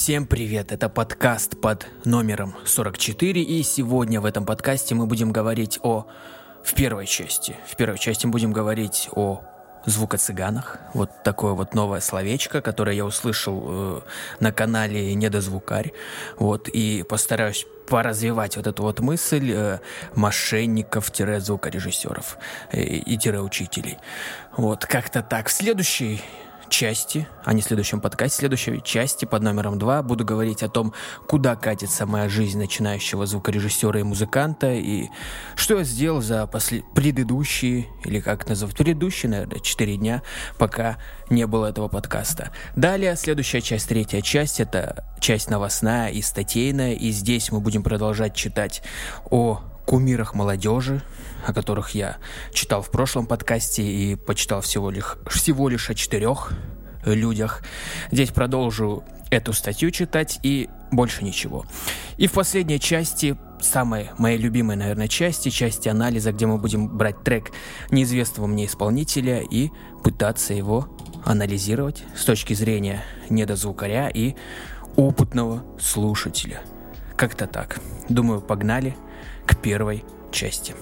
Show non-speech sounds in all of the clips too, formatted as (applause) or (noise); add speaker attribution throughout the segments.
Speaker 1: Всем привет, это подкаст под номером 44, и сегодня в этом подкасте мы будем говорить о... В первой части, в первой части мы будем говорить о звукоцыганах. Вот такое вот новое словечко, которое я услышал э, на канале Недозвукарь. Вот, и постараюсь поразвивать вот эту вот мысль э, мошенников-звукорежиссеров э, и тире-учителей. Вот, как-то так. В следующей части, а не в следующем подкасте, в следующей части под номером два буду говорить о том, куда катится моя жизнь начинающего звукорежиссера и музыканта, и что я сделал за после... предыдущие, или как называть, предыдущие, наверное, четыре дня, пока не было этого подкаста. Далее, следующая часть, третья часть, это часть новостная и статейная, и здесь мы будем продолжать читать о кумирах молодежи, о которых я читал в прошлом подкасте и почитал всего лишь, всего лишь о четырех людях. Здесь продолжу эту статью читать и больше ничего. И в последней части, самой моей любимой, наверное, части, части анализа, где мы будем брать трек неизвестного мне исполнителя и пытаться его анализировать с точки зрения недозвукаря и опытного слушателя. Как-то так. Думаю, погнали к первой части.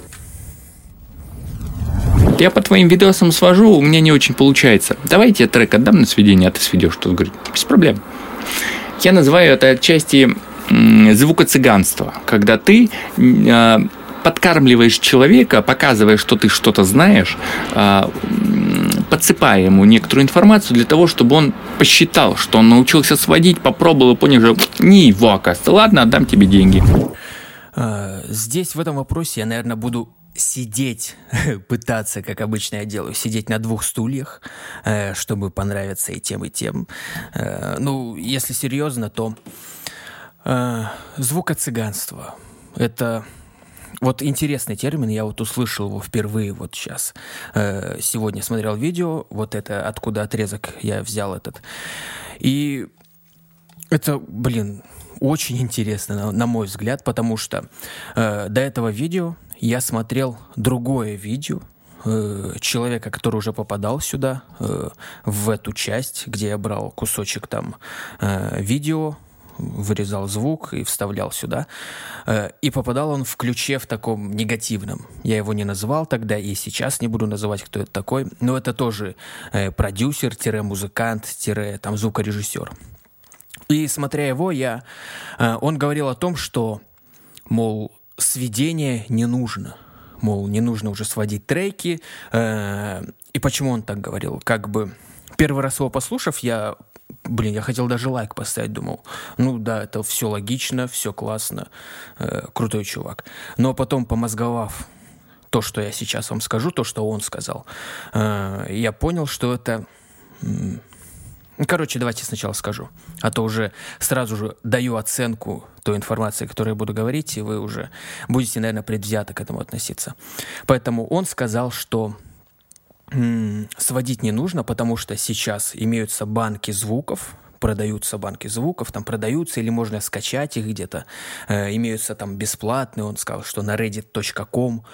Speaker 2: Я по твоим видосам свожу, у меня не очень получается. Давай я тебе трек отдам на сведение, а ты сведешь. Что говорит, без проблем. Я называю это отчасти звукоцыганство, когда ты э, подкармливаешь человека, показывая, что ты что-то знаешь, э, подсыпая ему некоторую информацию для того, чтобы он посчитал, что он научился сводить, попробовал и понял, что не его, оказывается. Ладно, отдам тебе деньги.
Speaker 1: А, здесь в этом вопросе я, наверное, буду сидеть, (laughs) пытаться, как обычно я делаю, сидеть на двух стульях, э, чтобы понравиться и тем, и тем. Э, ну, если серьезно, то э, звукоцыганство – это вот интересный термин, я вот услышал его впервые вот сейчас. Сегодня смотрел видео, вот это, откуда отрезок я взял этот. И это, блин, очень интересно, на, мой взгляд, потому что э, до этого видео я смотрел другое видео э, человека, который уже попадал сюда, э, в эту часть, где я брал кусочек там э, видео, вырезал звук и вставлял сюда. Э, и попадал он в ключе в таком негативном. Я его не называл тогда и сейчас не буду называть, кто это такой. Но это тоже э, продюсер-музыкант-там звукорежиссер. И смотря его, я, э, он говорил о том, что, мол, сведение не нужно. Мол, не нужно уже сводить треки. Э, и почему он так говорил? Как бы первый раз его послушав, я Блин, я хотел даже лайк поставить, думал. Ну да, это все логично, все классно, э, крутой чувак. Но потом, помозговав то, что я сейчас вам скажу, то, что он сказал, я понял, что это короче, давайте сначала скажу. А то уже сразу же даю оценку той информации, которую я буду говорить, и вы уже будете, наверное, предвзято к этому относиться. Поэтому он сказал, что сводить не нужно, потому что сейчас имеются банки звуков, продаются банки звуков, там продаются или можно скачать их где-то. Э, имеются там бесплатные, он сказал, что на reddit.com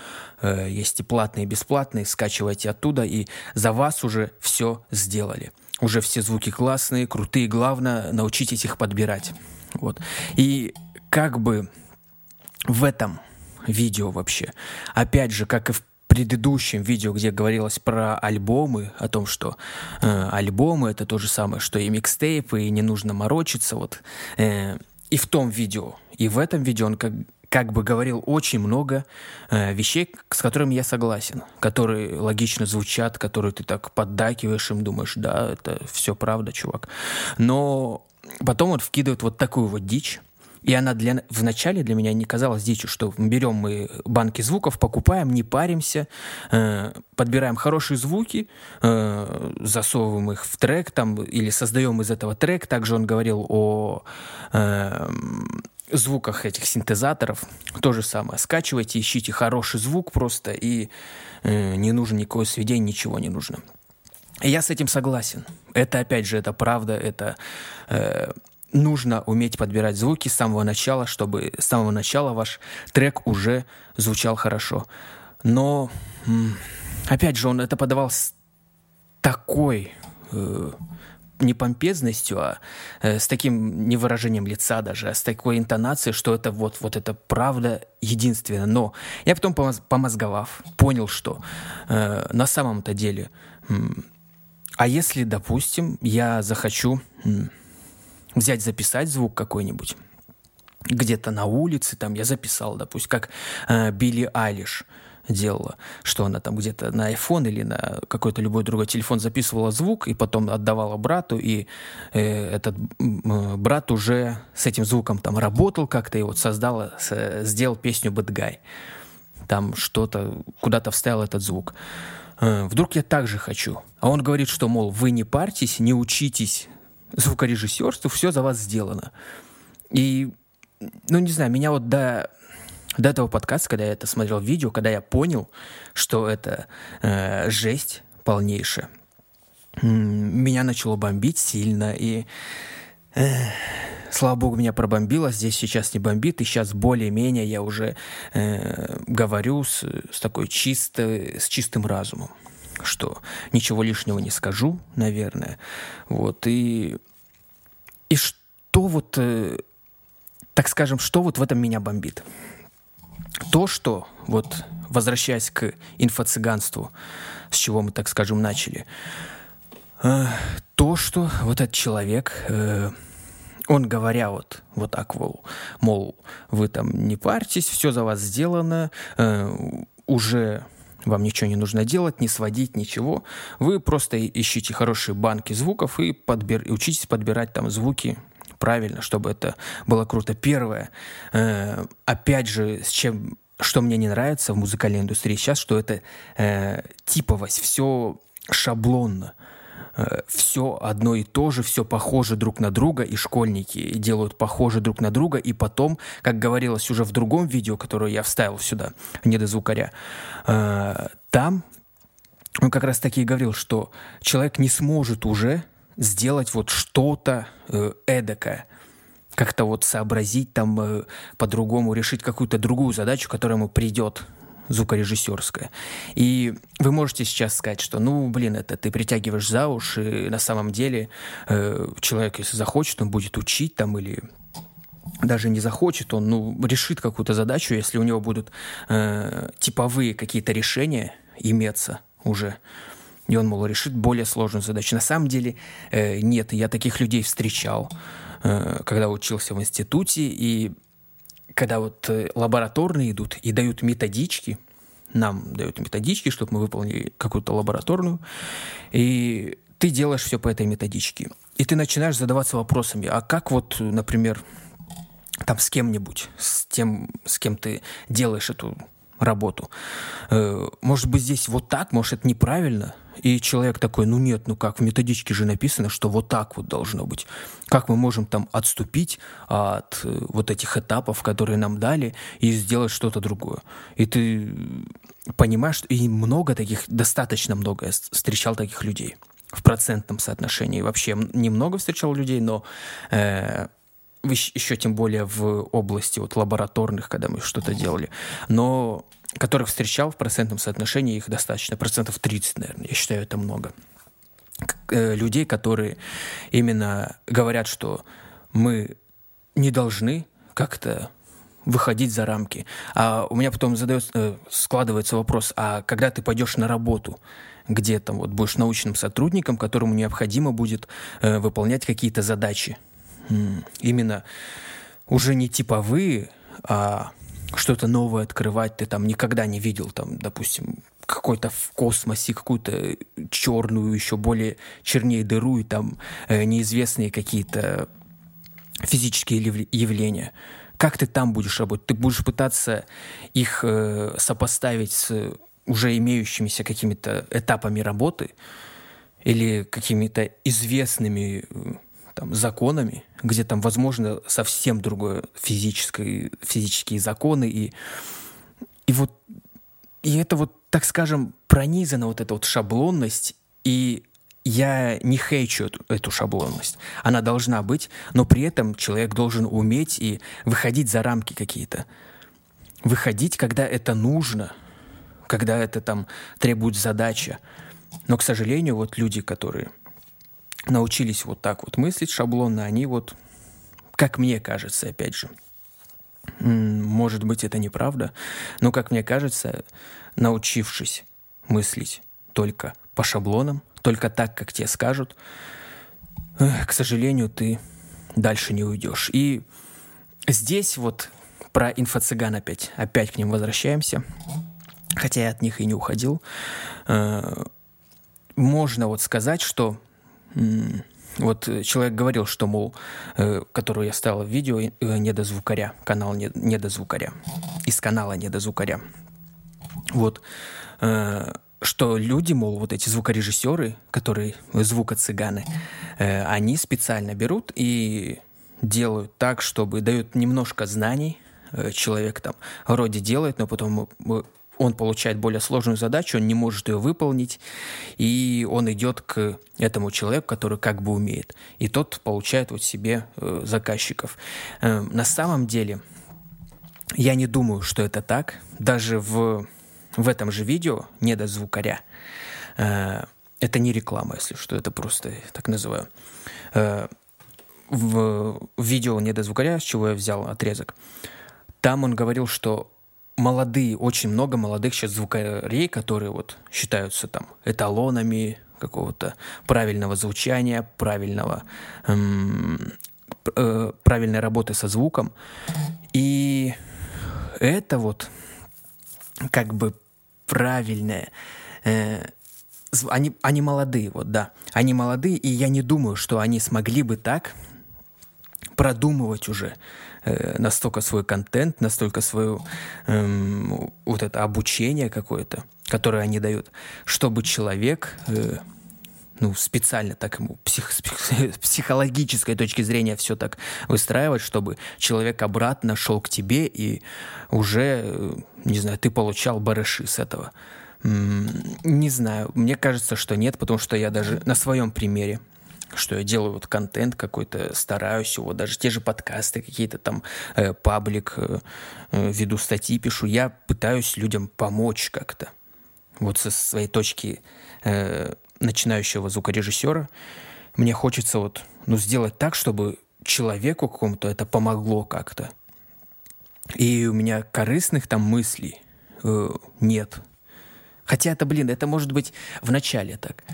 Speaker 1: э, есть и платные, и бесплатные, скачивайте оттуда, и за вас уже все сделали уже все звуки классные, крутые, главное научитесь их подбирать. Вот. И как бы в этом видео вообще, опять же, как и в предыдущем видео, где говорилось про альбомы, о том, что э, альбомы это то же самое, что и микстейпы, и не нужно морочиться, вот. Э, и в том видео, и в этом видео он как как бы говорил очень много э, вещей, с которыми я согласен, которые логично звучат, которые ты так поддакиваешь им, думаешь, да, это все правда, чувак. Но потом он вкидывает вот такую вот дичь, и она для, вначале для меня не казалась дичью, что берем мы банки звуков, покупаем, не паримся, э, подбираем хорошие звуки, э, засовываем их в трек там, или создаем из этого трек. Также он говорил о э, звуках этих синтезаторов то же самое. Скачивайте, ищите хороший звук просто, и э, не нужно никакого сведения, ничего не нужно. Я с этим согласен. Это, опять же, это правда, это э, нужно уметь подбирать звуки с самого начала, чтобы с самого начала ваш трек уже звучал хорошо. Но, опять же, он это подавал с такой... Э, не помпезностью, а э, с таким не выражением лица даже, а с такой интонацией, что это вот, вот это правда единственное. Но я потом, помозговав, понял, что э, на самом-то деле, э, а если, допустим, я захочу э, взять, записать звук какой-нибудь, где-то на улице, там я записал, допустим, как э, Билли Айлиш – делала, что она там где-то на iPhone или на какой-то любой другой телефон записывала звук и потом отдавала брату, и э, этот э, брат уже с этим звуком там работал как-то и вот создал, с, сделал песню Bad Guy. Там что-то, куда-то вставил этот звук. Э, вдруг я так же хочу. А он говорит, что, мол, вы не парьтесь, не учитесь звукорежиссерству, все за вас сделано. И, ну, не знаю, меня вот до до этого подкаста, когда я это смотрел видео, когда я понял, что это э, жесть полнейшая, меня начало бомбить сильно, и э, слава богу, меня пробомбило, здесь сейчас не бомбит, и сейчас более-менее я уже э, говорю с, с такой чистой, с чистым разумом, что ничего лишнего не скажу, наверное, вот, и, и что вот, э, так скажем, что вот в этом меня бомбит? То, что, вот возвращаясь к инфо-цыганству, с чего мы, так скажем, начали, э, то, что вот этот человек, э, он говоря вот, вот так, мол, мол, вы там не парьтесь, все за вас сделано, э, уже вам ничего не нужно делать, не сводить, ничего. Вы просто ищите хорошие банки звуков и подбер... учитесь подбирать там звуки правильно, чтобы это было круто. Первое, э, опять же, с чем что мне не нравится в музыкальной индустрии сейчас, что это э, типовость, все шаблонно, э, все одно и то же, все похоже друг на друга, и школьники делают похоже друг на друга, и потом, как говорилось уже в другом видео, которое я вставил сюда, не до звукаря, э, там он как раз таки и говорил, что человек не сможет уже сделать вот что-то э, эдакое, как-то вот сообразить там э, по-другому, решить какую-то другую задачу, которая ему придет звукорежиссерская. И вы можете сейчас сказать, что, ну, блин, это ты притягиваешь за уши, на самом деле э, человек, если захочет, он будет учить там или даже не захочет, он ну, решит какую-то задачу, если у него будут э, типовые какие-то решения иметься уже. И он, мол, решит более сложную задачу. На самом деле э, нет, я таких людей встречал. Э, когда учился в институте, и когда вот э, лабораторные идут и дают методички, нам дают методички, чтобы мы выполнили какую-то лабораторную, и ты делаешь все по этой методичке. И ты начинаешь задаваться вопросами, а как вот, например, там с кем-нибудь, с тем, с кем ты делаешь эту работу. Э, может быть, здесь вот так, может, это неправильно. И человек такой, ну нет, ну как, в методичке же написано, что вот так вот должно быть. Как мы можем там отступить от э, вот этих этапов, которые нам дали, и сделать что-то другое. И ты понимаешь, и много таких, достаточно много я встречал таких людей в процентном соотношении. Вообще немного встречал людей, но э, еще тем более в области вот лабораторных, когда мы что-то делали, но которых встречал в процентном соотношении их достаточно, процентов 30, наверное, я считаю, это много. Э, людей, которые именно говорят, что мы не должны как-то выходить за рамки. А у меня потом задается, э, складывается вопрос, а когда ты пойдешь на работу, где там вот будешь научным сотрудником, которому необходимо будет э, выполнять какие-то задачи, именно уже не типовые, а что-то новое открывать ты там никогда не видел, там, допустим, какой-то в космосе, какую-то черную, еще более чернее дыру, и там э, неизвестные какие-то физические явления. Как ты там будешь работать? Ты будешь пытаться их э, сопоставить с уже имеющимися какими-то этапами работы или какими-то известными э, там, законами, где там, возможно, совсем другое физическое, физические законы. И, и вот и это вот, так скажем, пронизана вот эта вот шаблонность, и я не хейчу эту, эту шаблонность. Она должна быть, но при этом человек должен уметь и выходить за рамки какие-то. Выходить, когда это нужно, когда это там требует задача. Но, к сожалению, вот люди, которые научились вот так вот мыслить шаблонно, они вот, как мне кажется, опять же, может быть, это неправда, но, как мне кажется, научившись мыслить только по шаблонам, только так, как тебе скажут, к сожалению, ты дальше не уйдешь. И здесь вот про инфо-цыган опять, опять к ним возвращаемся, хотя я от них и не уходил. Э, можно вот сказать, что вот человек говорил, что, мол, э, которую я ставил в видео, э, недозвукаря, канал недозвукаря, из канала недозвукаря. Вот, что люди, мол, вот эти звукорежиссеры, которые звукоцыганы, они специально берут и делают так, чтобы дают немножко знаний, Э, человек там вроде делает, но потом он получает более сложную задачу, он не может ее выполнить, и он идет к этому человеку, который как бы умеет. И тот получает вот себе э, заказчиков. Э, на самом деле, я не думаю, что это так. Даже в, в этом же видео, не до звукаря, э, это не реклама, если что, это просто так называю. Э, в, в видео не до звукаря, с чего я взял отрезок, там он говорил, что молодые, очень много молодых сейчас звукарей, которые вот считаются там эталонами какого-то правильного звучания, правильного, эм, э, правильной работы со звуком. И это вот как бы правильное. Э, они, они молодые, вот да. Они молодые, и я не думаю, что они смогли бы так продумывать уже э, настолько свой контент, настолько свое э, вот это обучение какое-то, которое они дают, чтобы человек э, ну, специально так ему псих, с (laughs) психологической точки зрения все так выстраивать, чтобы человек обратно шел к тебе и уже, э, не знаю, ты получал барыши с этого. Не знаю, мне кажется, что нет, потому что я даже на своем примере что я делаю вот контент какой-то, стараюсь его, даже те же подкасты какие-то там, э, паблик, э, э, веду статьи, пишу, я пытаюсь людям помочь как-то. Вот со своей точки э, начинающего звукорежиссера мне хочется вот, ну, сделать так, чтобы человеку какому-то это помогло как-то. И у меня корыстных там мыслей э, нет. Хотя это, блин, это может быть в начале так.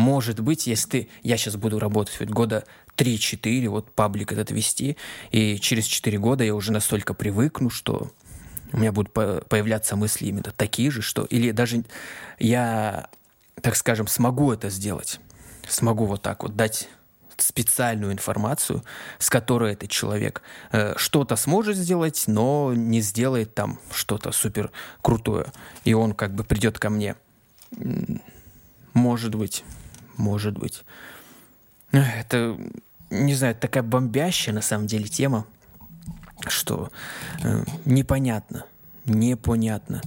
Speaker 1: Может быть, если ты... Я сейчас буду работать вот года 3-4, вот паблик этот вести, и через 4 года я уже настолько привыкну, что у меня будут появляться мысли именно такие же, что... Или даже я, так скажем, смогу это сделать. Смогу вот так вот дать специальную информацию, с которой этот человек э, что-то сможет сделать, но не сделает там что-то супер крутое. И он как бы придет ко мне. Может быть может быть. Это, не знаю, такая бомбящая на самом деле тема, что э, непонятно, непонятно,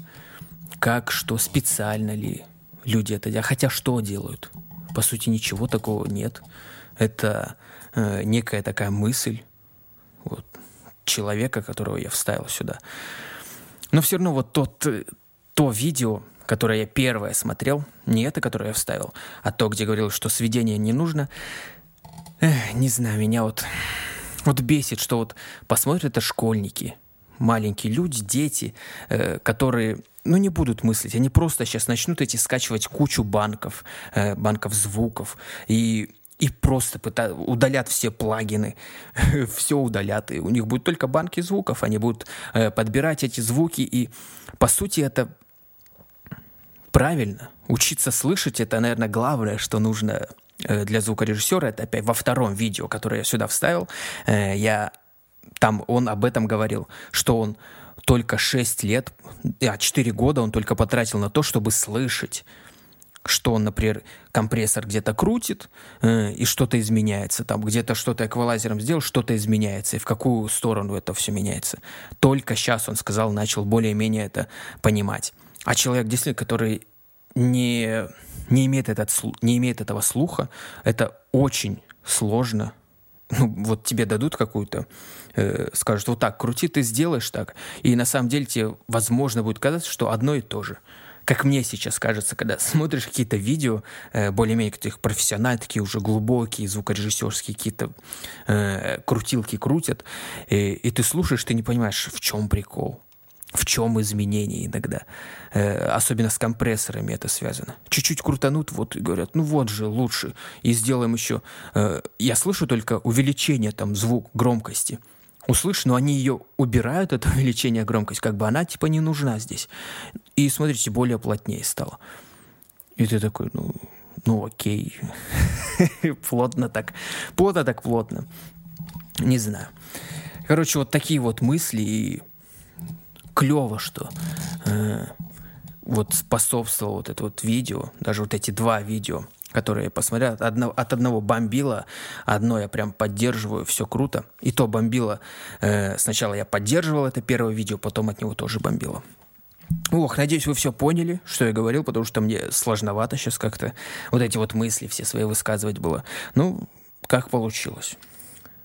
Speaker 1: как, что, специально ли люди это делают. Хотя что делают? По сути, ничего такого нет. Это э, некая такая мысль вот, человека, которого я вставил сюда. Но все равно вот тот, э, то видео, которое я первое смотрел, не это, которое я вставил, а то, где говорил, что сведение не нужно, эх, не знаю, меня вот, вот бесит, что вот посмотрят это школьники, маленькие люди, дети, э, которые ну, не будут мыслить. Они просто сейчас начнут эти скачивать кучу банков, э, банков звуков, и, и просто пытают, удалят все плагины, (laughs) все удалят, и у них будут только банки звуков, они будут э, подбирать эти звуки, и, по сути, это правильно. Учиться слышать это, наверное, главное, что нужно э, для звукорежиссера. Это опять во втором видео, которое я сюда вставил. Э, я там он об этом говорил, что он только 6 лет, а 4 года он только потратил на то, чтобы слышать, что он, например, компрессор где-то крутит, э, и что-то изменяется. Там где-то что-то эквалайзером сделал, что-то изменяется. И в какую сторону это все меняется. Только сейчас, он сказал, начал более-менее это понимать. А человек, действительно, который не, не, имеет этот, не имеет этого слуха, это очень сложно. Ну, вот тебе дадут какую-то, э, скажут, вот так, крути, ты сделаешь так. И на самом деле тебе, возможно, будет казаться, что одно и то же. как мне сейчас кажется, когда (laughs) смотришь какие-то видео, э, более-менее каких профессиональные, такие уже глубокие, звукорежиссерские какие-то э, крутилки крутят, и, и ты слушаешь, ты не понимаешь, в чем прикол, в чем изменение иногда. Э, особенно с компрессорами это связано. Чуть-чуть крутанут, вот, и говорят, ну вот же, лучше, и сделаем еще... Э, я слышу только увеличение там звук, громкости – услышь, но они ее убирают, это (laughs) увеличение громкости, как бы она типа не нужна здесь. И смотрите, более плотнее стало. И ты такой, ну, ну окей. (laughs) плотно так. Плотно так плотно. Не знаю. Короче, вот такие вот мысли и клево, что э, вот способствовало вот это вот видео, даже вот эти два видео, которые я посмотрел, от одного, от одного бомбила, одно я прям поддерживаю, все круто. И то бомбило, э, сначала я поддерживал это первое видео, потом от него тоже бомбило. Ох, надеюсь, вы все поняли, что я говорил, потому что мне сложновато сейчас как-то вот эти вот мысли все свои высказывать было. Ну, как получилось.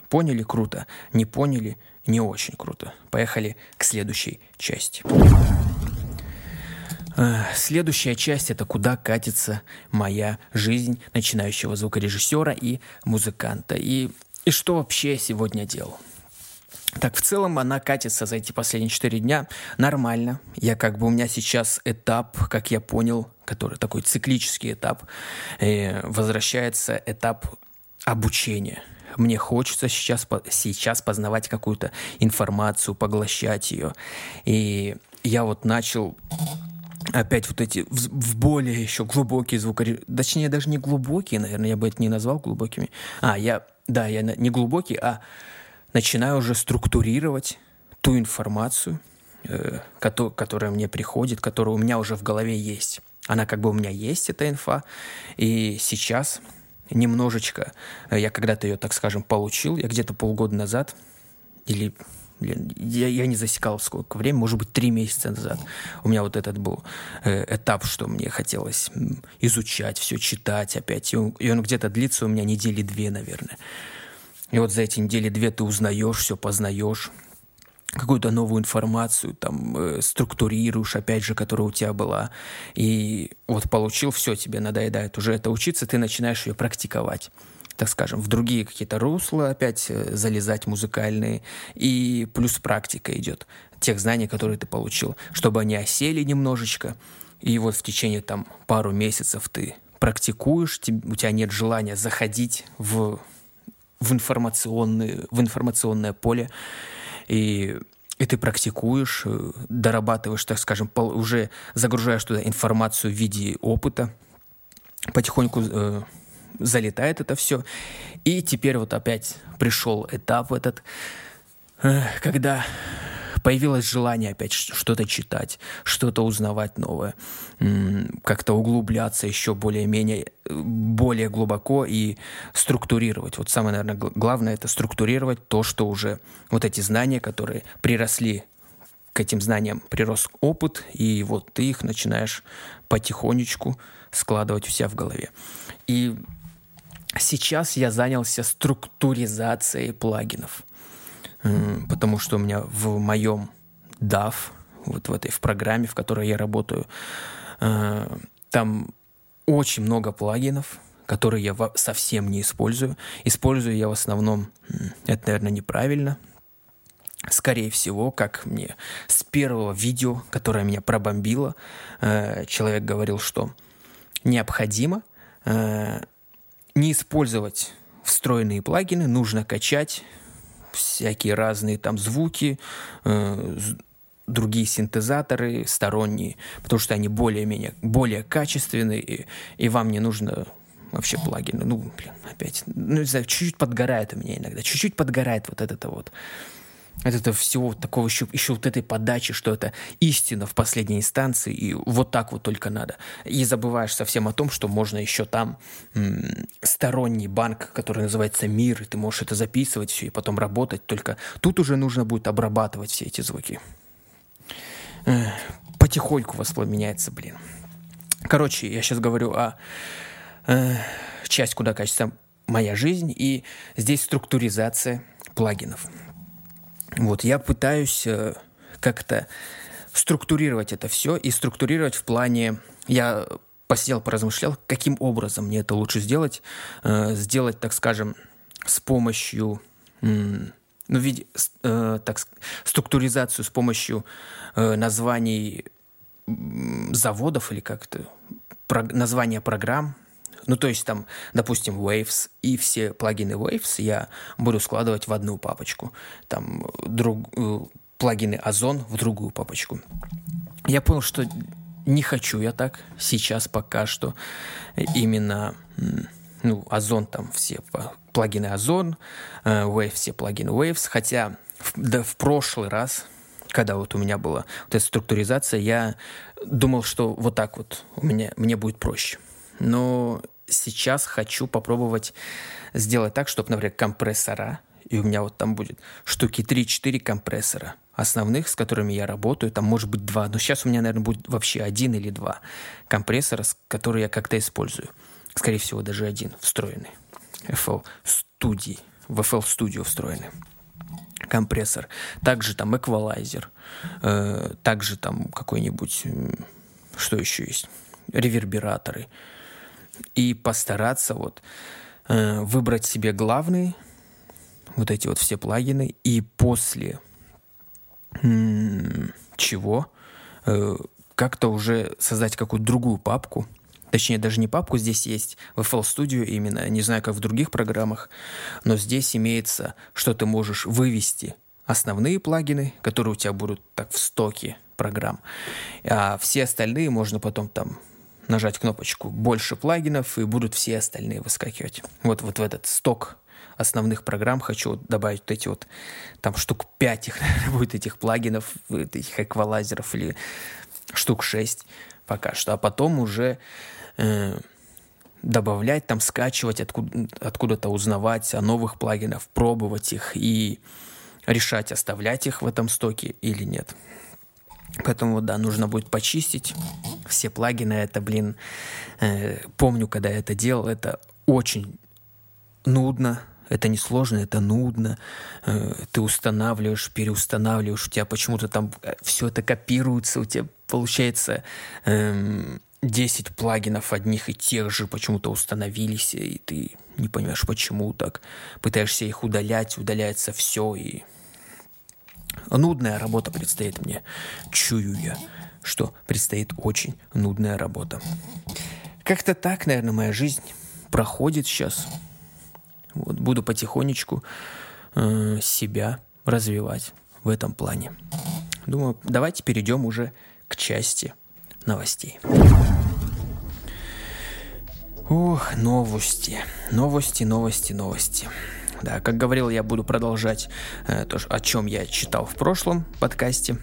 Speaker 1: Поняли? Круто. Не поняли? Не очень круто. Поехали к следующей части. Э, следующая часть – это куда катится моя жизнь начинающего звукорежиссера и музыканта. И, и что вообще я сегодня делал? Так, в целом она катится за эти последние четыре дня нормально. Я как бы у меня сейчас этап, как я понял, который такой циклический этап, э, возвращается этап обучения. Мне хочется сейчас, сейчас познавать какую-то информацию, поглощать ее. И я вот начал опять вот эти в, в более еще глубокие звукорежиссеры, точнее даже не глубокие, наверное, я бы это не назвал глубокими. А, я, да, я не глубокий, а начинаю уже структурировать ту информацию, э, которая, которая мне приходит, которая у меня уже в голове есть. Она как бы у меня есть, эта инфа, и сейчас немножечко, я когда-то ее, так скажем, получил, я где-то полгода назад или Блин, я, я не засекал сколько времени, может быть, три месяца назад. У меня вот этот был э, этап, что мне хотелось изучать все, читать опять. И он, и он где-то длится у меня недели две, наверное. И вот за эти недели две ты узнаешь, все познаешь, какую-то новую информацию, там, э, структурируешь, опять же, которая у тебя была. И вот получил, все, тебе надоедает уже это учиться, ты начинаешь ее практиковать так скажем, в другие какие-то русла опять э, залезать музыкальные, и плюс практика идет тех знаний, которые ты получил, чтобы они осели немножечко, и вот в течение там пару месяцев ты практикуешь, у тебя нет желания заходить в, в, информационное, в информационное поле, и и ты практикуешь, э, дорабатываешь, так скажем, уже загружаешь туда информацию в виде опыта, потихоньку э, залетает это все. И теперь вот опять пришел этап этот, э, когда появилось желание опять что-то читать, что-то узнавать новое, как-то углубляться еще более-менее, более глубоко и структурировать. Вот самое, наверное, главное – это структурировать то, что уже, вот эти знания, которые приросли к этим знаниям, прирос опыт, и вот ты их начинаешь потихонечку складывать у себя в голове. И Сейчас я занялся структуризацией плагинов, потому что у меня в моем DAV, вот в этой в программе, в которой я работаю, э, там очень много плагинов, которые я совсем не использую. Использую я в основном, это, наверное, неправильно, скорее всего, как мне с первого видео, которое меня пробомбило, э, человек говорил, что необходимо э, не использовать встроенные плагины, нужно качать всякие разные там звуки, э, другие синтезаторы сторонние, потому что они более-менее, более качественные, и, и вам не нужно вообще плагины. Ну, блин, опять, ну, не знаю, чуть-чуть подгорает у меня иногда, чуть-чуть подгорает вот это вот от этого всего такого еще, еще вот этой подачи, что это истина в последней инстанции, и вот так вот только надо. И забываешь совсем о том, что можно еще там м- сторонний банк, который называется мир, и ты можешь это записывать все и потом работать, только тут уже нужно будет обрабатывать все эти звуки. Эх, потихоньку воспламеняется, блин. Короче, я сейчас говорю о э, часть, куда качется моя жизнь, и здесь структуризация плагинов. Вот, я пытаюсь э, как-то структурировать это все и структурировать в плане... Я посидел, поразмышлял, каким образом мне это лучше сделать. Э, сделать, так скажем, с помощью... Ну, виде, э, так, структуризацию с помощью названий заводов или как-то названия программ, ну, то есть там, допустим, Waves и все плагины Waves я буду складывать в одну папочку. Там друг, э, плагины Озон в другую папочку. Я понял, что не хочу я так сейчас пока что. Именно, ну, Озон там все плагины Озон, э, Waves все плагины Waves. Хотя в, да, в прошлый раз, когда вот у меня была вот эта структуризация, я думал, что вот так вот у меня, мне будет проще. Но сейчас хочу попробовать сделать так, чтобы, например, компрессора, и у меня вот там будет штуки 3-4 компрессора основных, с которыми я работаю, там может быть два, но сейчас у меня, наверное, будет вообще один или два компрессора, которые я как-то использую. Скорее всего, даже один встроенный. FL Studio, в FL Studio встроенный компрессор. Также там эквалайзер, э, также там какой-нибудь, что еще есть, ревербераторы, и постараться вот э, выбрать себе главные, вот эти вот все плагины, и после чего э, как-то уже создать какую-то другую папку, точнее даже не папку, здесь есть в FL Studio именно, не знаю, как в других программах, но здесь имеется, что ты можешь вывести основные плагины, которые у тебя будут так в стоке программ, а все остальные можно потом там нажать кнопочку «Больше плагинов» и будут все остальные выскакивать. Вот, вот в этот сток основных программ хочу добавить вот эти вот, там штук 5 их, (laughs) наверное, будет этих плагинов, этих эквалайзеров или штук 6 пока что. А потом уже э, добавлять, там скачивать, откуда, откуда-то узнавать о новых плагинах, пробовать их и решать, оставлять их в этом стоке или нет. Поэтому, да, нужно будет почистить все плагины. Это, блин, э, помню, когда я это делал, это очень нудно, это не сложно, это нудно. Э, ты устанавливаешь, переустанавливаешь, у тебя почему-то там э, все это копируется, у тебя получается эм, 10 плагинов одних и тех же почему-то установились, и ты не понимаешь, почему так. Пытаешься их удалять, удаляется все, и Нудная работа предстоит мне. Чую я, что предстоит очень нудная работа. Как-то так, наверное, моя жизнь проходит сейчас. Вот, буду потихонечку э, себя развивать в этом плане. Думаю, давайте перейдем уже к части новостей. Ох, новости. Новости, новости, новости. Да, как говорил, я буду продолжать э, то, о чем я читал в прошлом подкасте.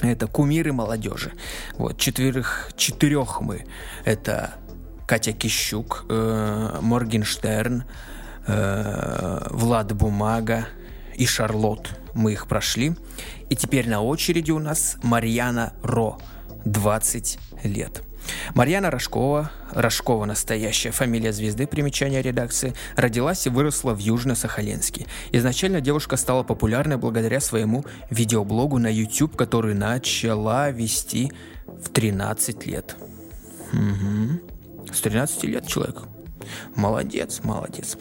Speaker 1: Это кумиры молодежи. Вот, четверых, четырех мы. Это Катя Кищук, э, Моргенштерн, э, Влад Бумага и Шарлот. Мы их прошли. И теперь на очереди у нас Марьяна Ро, 20 лет. Марьяна Рожкова, Рожкова настоящая фамилия звезды, примечания редакции, родилась и выросла в Южно-Сахалинске. Изначально девушка стала популярной благодаря своему видеоблогу на YouTube, который начала вести в 13 лет. Угу. С 13 лет человек. Молодец, молодец.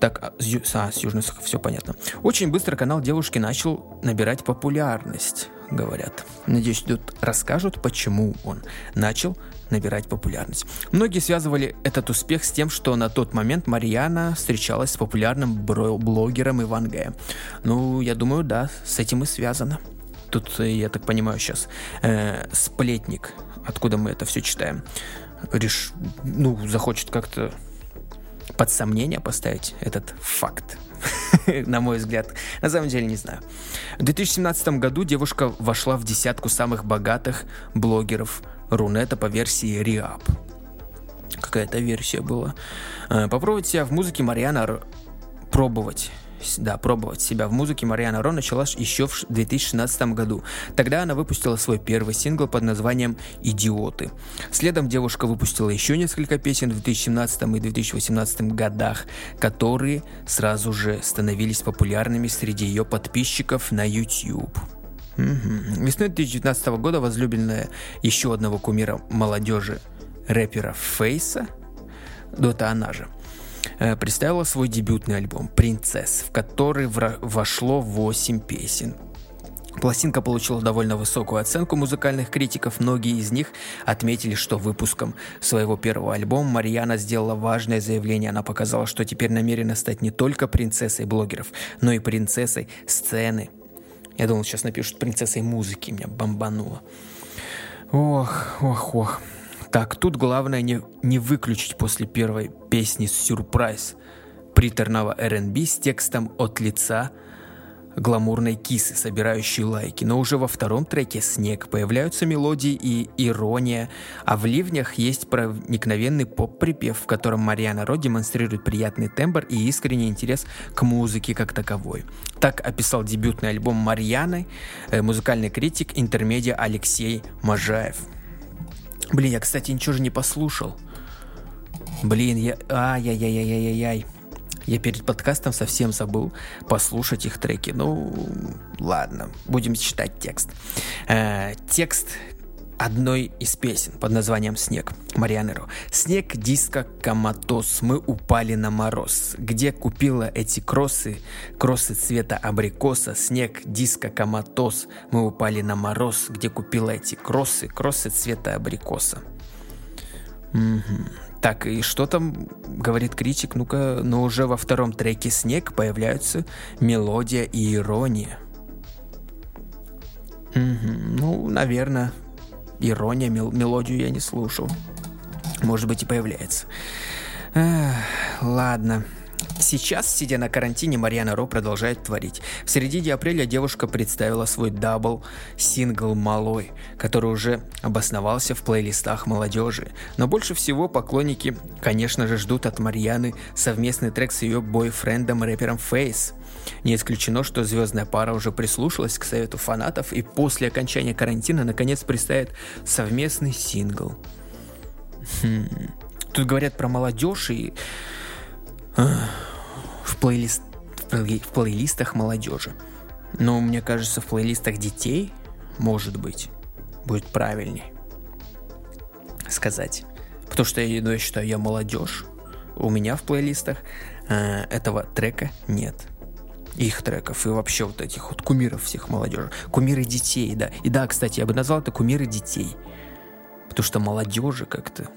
Speaker 1: Так, а, с, а, с Южной все понятно. Очень быстро канал девушки начал набирать популярность, говорят. Надеюсь, тут расскажут, почему он начал набирать популярность. Многие связывали этот успех с тем, что на тот момент Марьяна встречалась с популярным блогером Иван Г. Ну, я думаю, да, с этим и связано. Тут, э, я так понимаю, сейчас э, сплетник, откуда мы это все читаем, реш... ну, захочет как-то под сомнение поставить этот факт. (laughs) на мой взгляд. На самом деле не знаю. В 2017 году девушка вошла в десятку самых богатых блогеров Рунета по версии Реап. Какая-то версия была. Э, попробовать себя в музыке Мариана пробовать да, пробовать себя в музыке Мариана Ро начала еще в 2016 году. Тогда она выпустила свой первый сингл под названием «Идиоты». Следом девушка выпустила еще несколько песен в 2017 и 2018 годах, которые сразу же становились популярными среди ее подписчиков на YouTube. Угу. Весной 2019 года возлюбленная еще одного кумира молодежи, рэпера Фейса, это она же, э, представила свой дебютный альбом «Принцесс», в который вошло 8 песен. Пластинка получила довольно высокую оценку музыкальных критиков. Многие из них отметили, что выпуском своего первого альбома Марьяна сделала важное заявление. Она показала, что теперь намерена стать не только принцессой блогеров, но и принцессой сцены. Я думал, сейчас напишут принцессой музыки. Меня бомбануло. Ох, ох, ох. Так, тут главное не, не выключить после первой песни «Сюрприз» приторного R&B с текстом от лица гламурной кисы, собирающей лайки. Но уже во втором треке «Снег» появляются мелодии и ирония, а в ливнях есть проникновенный поп-припев, в котором Мариана Ро демонстрирует приятный тембр и искренний интерес к музыке как таковой. Так описал дебютный альбом Марьяны э, музыкальный критик интермедиа Алексей Можаев. Блин, я, кстати, ничего же не послушал. Блин, я... Ай-яй-яй-яй-яй-яй. Я перед подкастом совсем забыл послушать их треки. Ну, ладно, будем читать текст. Э, текст одной из песен под названием «Снег» Марианеро. «Снег, диско, коматоз, мы упали на мороз. Где купила эти кроссы, кроссы цвета абрикоса? Снег, диско, коматоз, мы упали на мороз. Где купила эти кроссы, кроссы цвета абрикоса?» Угу. Так, и что там говорит критик? Ну-ка, но уже во втором треке «Снег» появляются мелодия и ирония. Ну, наверное, ирония, мел- мелодию я не слушал. Может быть и появляется. Эх, ладно. Сейчас, сидя на карантине, Марьяна Ро продолжает творить. В середине апреля девушка представила свой double сингл «Малой», который уже обосновался в плейлистах молодежи. Но больше всего поклонники, конечно же, ждут от Марьяны совместный трек с ее бойфрендом рэпером Face. Не исключено, что звездная пара уже прислушалась к совету фанатов и после окончания карантина наконец представит совместный сингл. Хм. Тут говорят про молодежь и в, плейлист, в плейлистах молодежи. Но мне кажется, в плейлистах детей, может быть, будет правильней сказать. Потому что ну, я считаю, я молодежь. У меня в плейлистах э, этого трека нет. Их треков и вообще вот этих вот кумиров всех молодежи. Кумиры детей, да. И да, кстати, я бы назвал это кумиры детей. Потому что молодежи как-то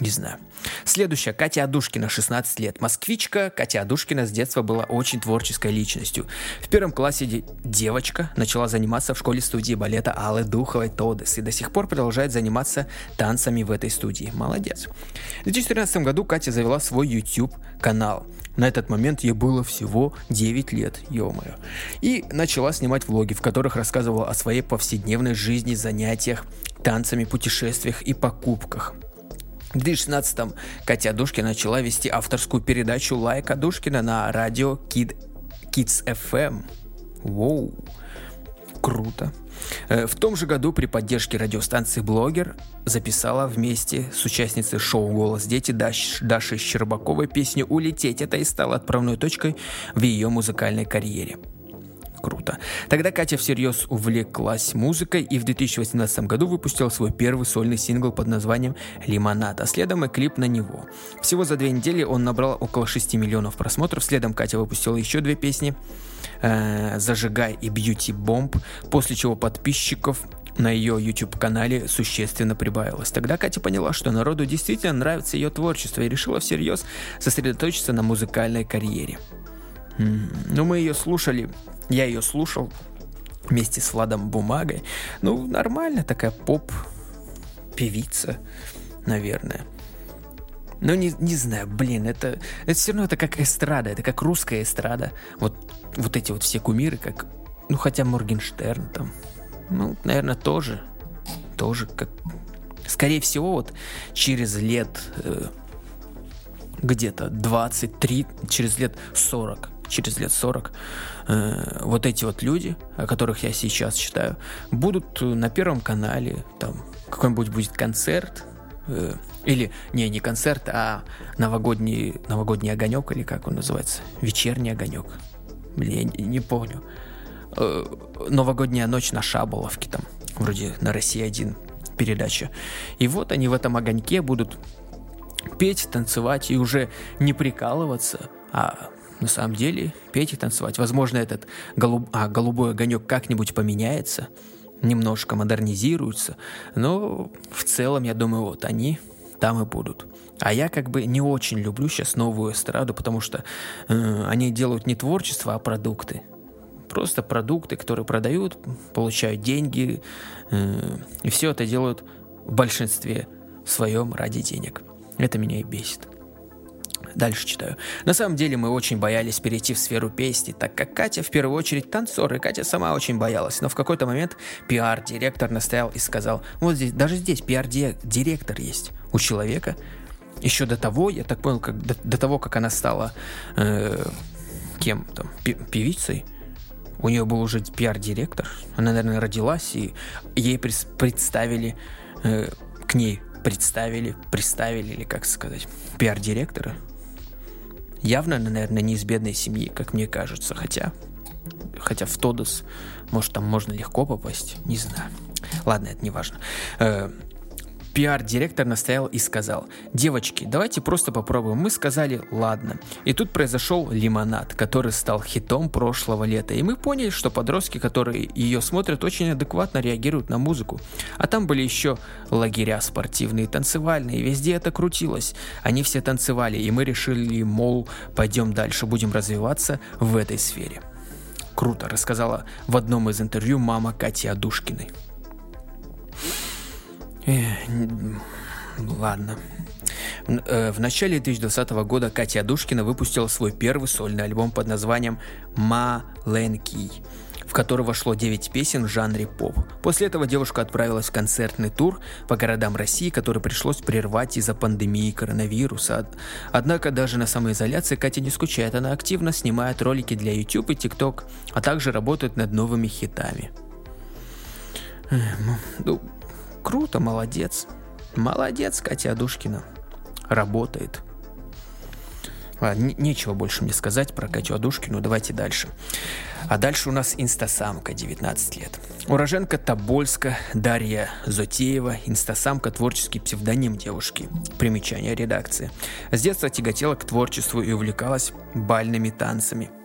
Speaker 1: не знаю. Следующая. Катя Адушкина, 16 лет. Москвичка. Катя Адушкина с детства была очень творческой личностью. В первом классе девочка начала заниматься в школе-студии балета Аллы Духовой Тодес и до сих пор продолжает заниматься танцами в этой студии. Молодец. В 2013 году Катя завела свой YouTube-канал. На этот момент ей было всего 9 лет, ё-моё. И начала снимать влоги, в которых рассказывала о своей повседневной жизни, занятиях, танцами, путешествиях и покупках. В 2016-м Катя Душкина начала вести авторскую передачу «Лайка Душкина» на радио Kid, Kids FM. Воу, круто. Э, в том же году при поддержке радиостанции «Блогер» записала вместе с участницей шоу «Голос дети» Даш, Дашей Щербаковой песню «Улететь». Это и стало отправной точкой в ее музыкальной карьере. Круто. Тогда Катя всерьез увлеклась музыкой и в 2018 году выпустила свой первый сольный сингл под названием «Лимонад», а следом и клип на него. Всего за две недели он набрал около 6 миллионов просмотров. Следом Катя выпустила еще две песни э, «Зажигай» и «Бьюти Бомб», после чего подписчиков на ее YouTube-канале существенно прибавилось. Тогда Катя поняла, что народу действительно нравится ее творчество и решила всерьез сосредоточиться на музыкальной карьере. Ну, мы ее слушали я ее слушал вместе с Владом Бумагой. Ну, нормально, такая поп-певица, наверное. Ну, не, не знаю, блин, это, это все равно это как эстрада, это как русская эстрада. Вот, вот эти вот все кумиры, как, ну, хотя Моргенштерн там, ну, наверное, тоже, тоже как, скорее всего, вот через лет э, где-то 23, через лет 40 через лет 40 э, вот эти вот люди, о которых я сейчас читаю, будут на Первом канале, там какой-нибудь будет концерт, э, или, не, не концерт, а новогодний, новогодний огонек, или как он называется, вечерний огонек. Блин, я не, не помню. э, новогодняя ночь на Шаболовке там, вроде на России один передача. И вот они в этом огоньке будут петь, танцевать и уже не прикалываться, а на самом деле петь и танцевать. Возможно, этот голуб... а, голубой огонек как-нибудь поменяется, немножко модернизируется, но в целом, я думаю, вот они там и будут. А я как бы не очень люблю сейчас новую эстраду, потому что э, они делают не творчество, а продукты. Просто продукты, которые продают, получают деньги, э, и все это делают в большинстве своем ради денег. Это меня и бесит. Дальше читаю. На самом деле мы очень боялись перейти в сферу песни, так как Катя в первую очередь танцор, и Катя сама очень боялась. Но в какой-то момент пиар-директор настоял и сказал, вот здесь, даже здесь пиар-директор есть у человека. Еще до того, я так понял, как, до, до того, как она стала э, кем там, певицей, у нее был уже пиар-директор. Она, наверное, родилась, и ей представили, э, к ней представили, представили, или как сказать, пиар-директора. Явно, наверное, не из бедной семьи, как мне кажется, хотя... Хотя в Тодос, может, там можно легко попасть, не знаю. Ладно, это не важно. Э, Пиар-директор настоял и сказал, девочки, давайте просто попробуем. Мы сказали, ладно. И тут произошел лимонад, который стал хитом прошлого лета. И мы поняли, что подростки, которые ее смотрят, очень адекватно реагируют на музыку. А там были еще лагеря спортивные, танцевальные, везде это крутилось. Они все танцевали, и мы решили, мол, пойдем дальше, будем развиваться в этой сфере. Круто, рассказала в одном из интервью мама Кати Адушкиной. Ладно. Э, в начале 2020 года Катя Адушкина выпустила свой первый сольный альбом под названием «Маленький», в который вошло 9 песен в жанре поп. После этого девушка отправилась в концертный тур по городам России, который пришлось прервать из-за пандемии коронавируса. Однако даже на самоизоляции Катя не скучает, она активно снимает ролики для YouTube и TikTok, а также работает над новыми хитами. Ну, Круто, молодец. Молодец, Катя Адушкина. Работает. Ладно, нечего больше мне сказать про Катю Адушкину, давайте дальше. А дальше у нас инстасамка, 19 лет. Уроженка Тобольска Дарья Зотеева, инстасамка, творческий псевдоним девушки. Примечание редакции. С детства тяготела к творчеству и увлекалась бальными танцами –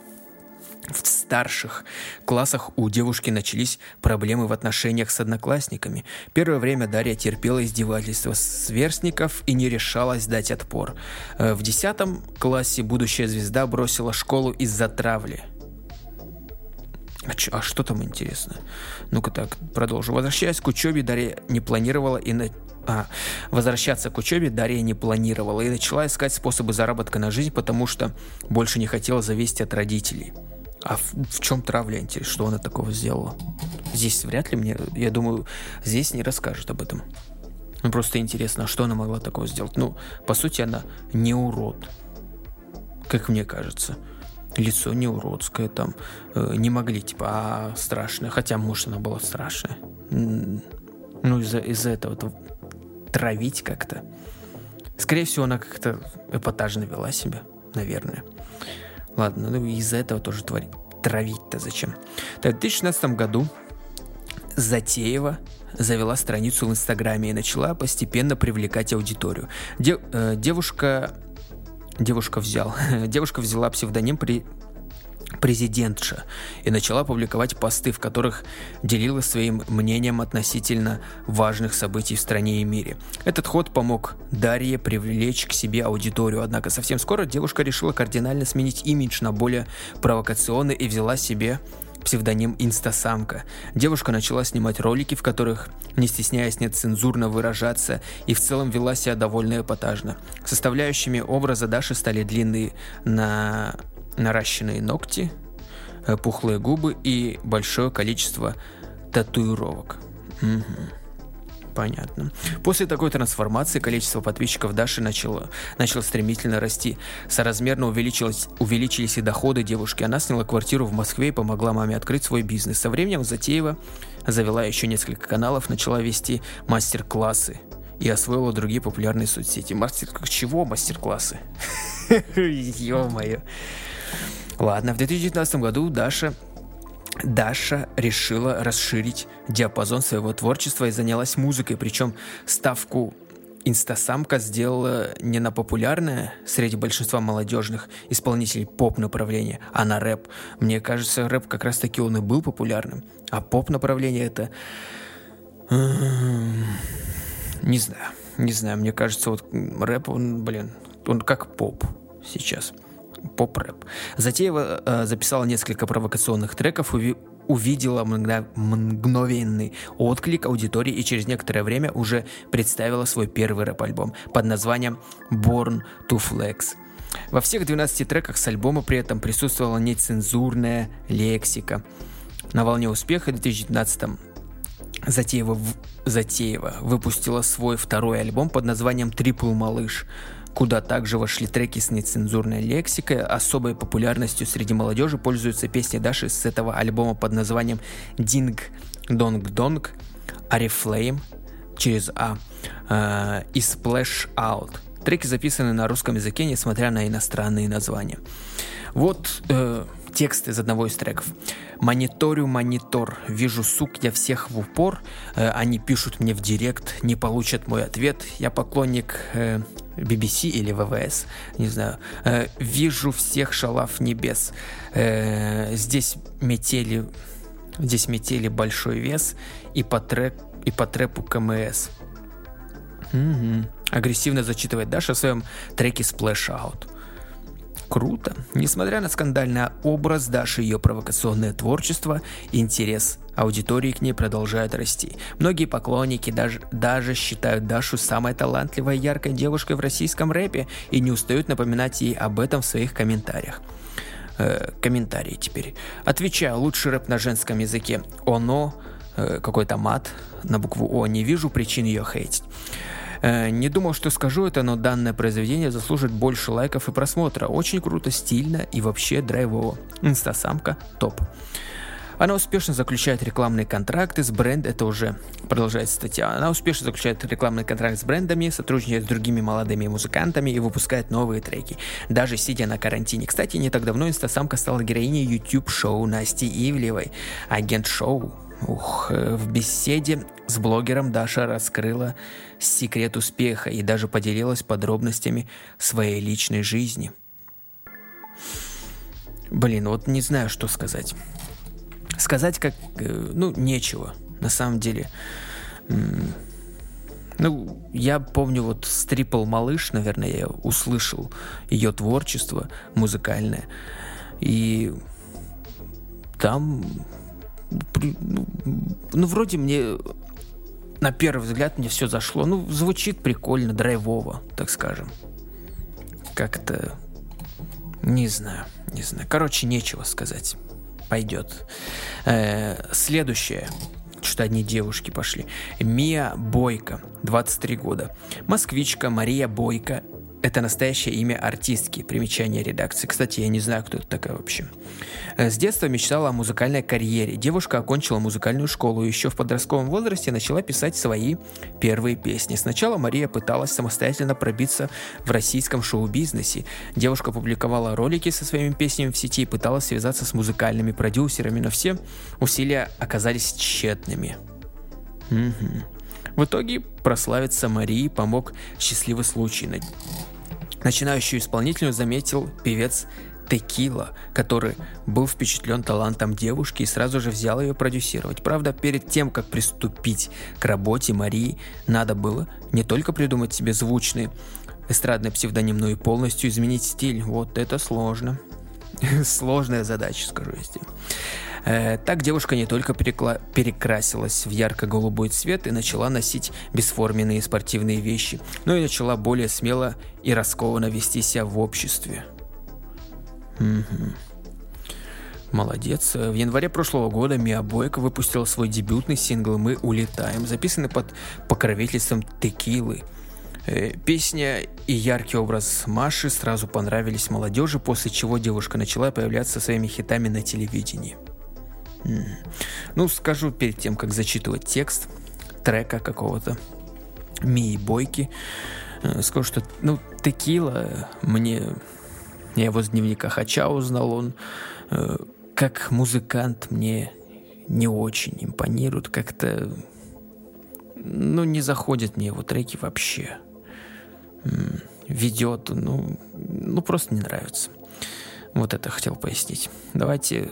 Speaker 1: в старших классах у девушки начались проблемы в отношениях с одноклассниками. Первое время Дарья терпела издевательства сверстников и не решалась дать отпор. Э, в десятом классе будущая звезда бросила школу из-за травли. А, чё, а что там интересно? Ну-ка так, продолжу. Возвращаясь к учебе, Дарья не планировала и на... а, возвращаться к учебе Дарья не планировала и начала искать способы заработка на жизнь, потому что больше не хотела зависеть от родителей. А в, в чем травля, интересно, что она такого сделала? Здесь вряд ли мне, я думаю, здесь не расскажет об этом. Ну, просто интересно, а что она могла такого сделать? Ну, по сути, она не урод, как мне кажется. Лицо не уродское, там, э, не могли, типа, а страшное. Хотя, может, она была страшная. Ну, из-за из этого травить как-то. Скорее всего, она как-то эпатажно вела себя, наверное. Ладно, ну из-за этого тоже творить. Травить-то зачем? Так, в 2016 году Затеева завела страницу в Инстаграме и начала постепенно привлекать аудиторию. Де, э, девушка, девушка взял, (laughs) девушка взяла псевдоним при президентша и начала публиковать посты, в которых делилась своим мнением относительно важных событий в стране и мире. Этот ход помог Дарье привлечь к себе аудиторию, однако совсем скоро девушка решила кардинально сменить имидж на более провокационный и взяла себе псевдоним «Инстасамка». Девушка начала снимать ролики, в которых, не стесняясь нецензурно выражаться, и в целом вела себя довольно эпатажно. Составляющими образа Даши стали длинные на наращенные ногти, э, пухлые губы и большое количество татуировок. Угу. Понятно. После такой трансформации количество подписчиков Даши начало, начало стремительно расти. Соразмерно увеличилось, увеличились и доходы девушки. Она сняла квартиру в Москве и помогла маме открыть свой бизнес. Со временем Затеева завела еще несколько каналов, начала вести мастер-классы и освоила другие популярные соцсети. Мастер... Чего мастер-классы? (laughs) Ё-моё. Ладно, в 2019 году Даша Даша решила расширить диапазон своего творчества и занялась музыкой, причем ставку инстасамка сделала не на популярное среди большинства молодежных исполнителей поп-направления, а на рэп. Мне кажется, рэп как раз-таки он и был популярным. А поп-направление это... Не знаю, не знаю, мне кажется, вот рэп, он, блин, он как поп сейчас поп-рэп. Затеева э, записала несколько провокационных треков, уви- увидела мгновенный отклик аудитории и через некоторое время уже представила свой первый рэп-альбом под названием Born to Flex. Во всех 12 треках с альбома при этом присутствовала нецензурная лексика. На волне успеха в 2019 Затеева, Затеева выпустила свой второй альбом под названием «Трипл Малыш», куда также вошли треки с нецензурной лексикой. Особой популярностью среди молодежи пользуются песни Даши с этого альбома под названием «Динг Донг Донг», «Арифлейм» через «А» э, и «Splash Out». Треки записаны на русском языке, несмотря на иностранные названия. Вот э, текст из одного из треков. Мониторю монитор, вижу сук я всех в упор, э, они пишут мне в директ, не получат мой ответ. Я поклонник э, BBC или ВВС, не знаю. Э, вижу всех шалав небес. Э, здесь метели, здесь метели большой вес и по, трек, и по трэпу КМС. Угу. Агрессивно зачитывает Даша в своем треке Splash Out. Круто. Несмотря на скандальный образ Даши и ее провокационное творчество, интерес аудитории к ней продолжает расти. Многие поклонники даже, даже считают Дашу самой талантливой и яркой девушкой в российском рэпе и не устают напоминать ей об этом в своих комментариях. Э, комментарии теперь. Отвечаю, лучший рэп на женском языке. Оно, э, какой-то мат на букву О, не вижу причин ее хейтить. Э, не думал, что скажу это, но данное произведение заслужит больше лайков и просмотра. Очень круто, стильно и вообще драйвово. Инстасамка топ. Она успешно заключает рекламные контракты с брендом, это уже продолжается статья, она успешно заключает рекламные контракты с брендами, сотрудничает с другими молодыми музыкантами и выпускает новые треки, даже сидя на карантине. Кстати, не так давно инстасамка стала героиней YouTube-шоу Насти Ивлевой, агент шоу. Ух, э, в беседе с блогером Даша раскрыла секрет успеха и даже поделилась подробностями своей личной жизни. Блин, вот не знаю, что сказать. Сказать как, э, ну, нечего, на самом деле. Ну, я помню вот с Трипл Малыш, наверное, я услышал ее творчество музыкальное. И там, ну, ну, вроде мне на первый взгляд мне все зашло. Ну, звучит прикольно, драйвово, так скажем. Как-то... Не знаю, не знаю. Короче, нечего сказать пойдет. Э, следующее. Что-то одни девушки пошли. Мия Бойко, 23 года. Москвичка Мария Бойко это настоящее имя артистки. Примечание редакции. Кстати, я не знаю, кто это такая вообще. Э, с детства мечтала о музыкальной карьере. Девушка окончила музыкальную школу и еще в подростковом возрасте начала писать свои первые песни. Сначала Мария пыталась самостоятельно пробиться в российском шоу-бизнесе. Девушка публиковала ролики со своими песнями в сети и пыталась связаться с музыкальными продюсерами, но все усилия оказались тщетными. Угу. В итоге прославиться Марии помог счастливый случай. Начинающую исполнителю заметил певец Текила, который был впечатлен талантом девушки и сразу же взял ее продюсировать. Правда, перед тем, как приступить к работе Марии, надо было не только придумать себе звучный эстрадный псевдоним, но и полностью изменить стиль. Вот это сложно. (laughs) Сложная задача, скажу я тебе. Э, так девушка не только перекла- перекрасилась в ярко-голубой цвет и начала носить бесформенные спортивные вещи, но и начала более смело и раскованно вести себя в обществе. Угу. Молодец. В январе прошлого года Мия Бойко выпустила свой дебютный сингл «Мы улетаем», записанный под покровительством текилы. Э, песня и яркий образ Маши сразу понравились молодежи, после чего девушка начала появляться своими хитами на телевидении. Ну, скажу перед тем, как зачитывать текст трека какого-то Мии Бойки. Э, скажу, что, ну, текила мне... Я его с дневника Хача узнал, он э, как музыкант мне не очень импонирует, как-то, ну, не заходят мне его треки вообще. Ведет, ну, ну, просто не нравится. Вот это хотел пояснить. Давайте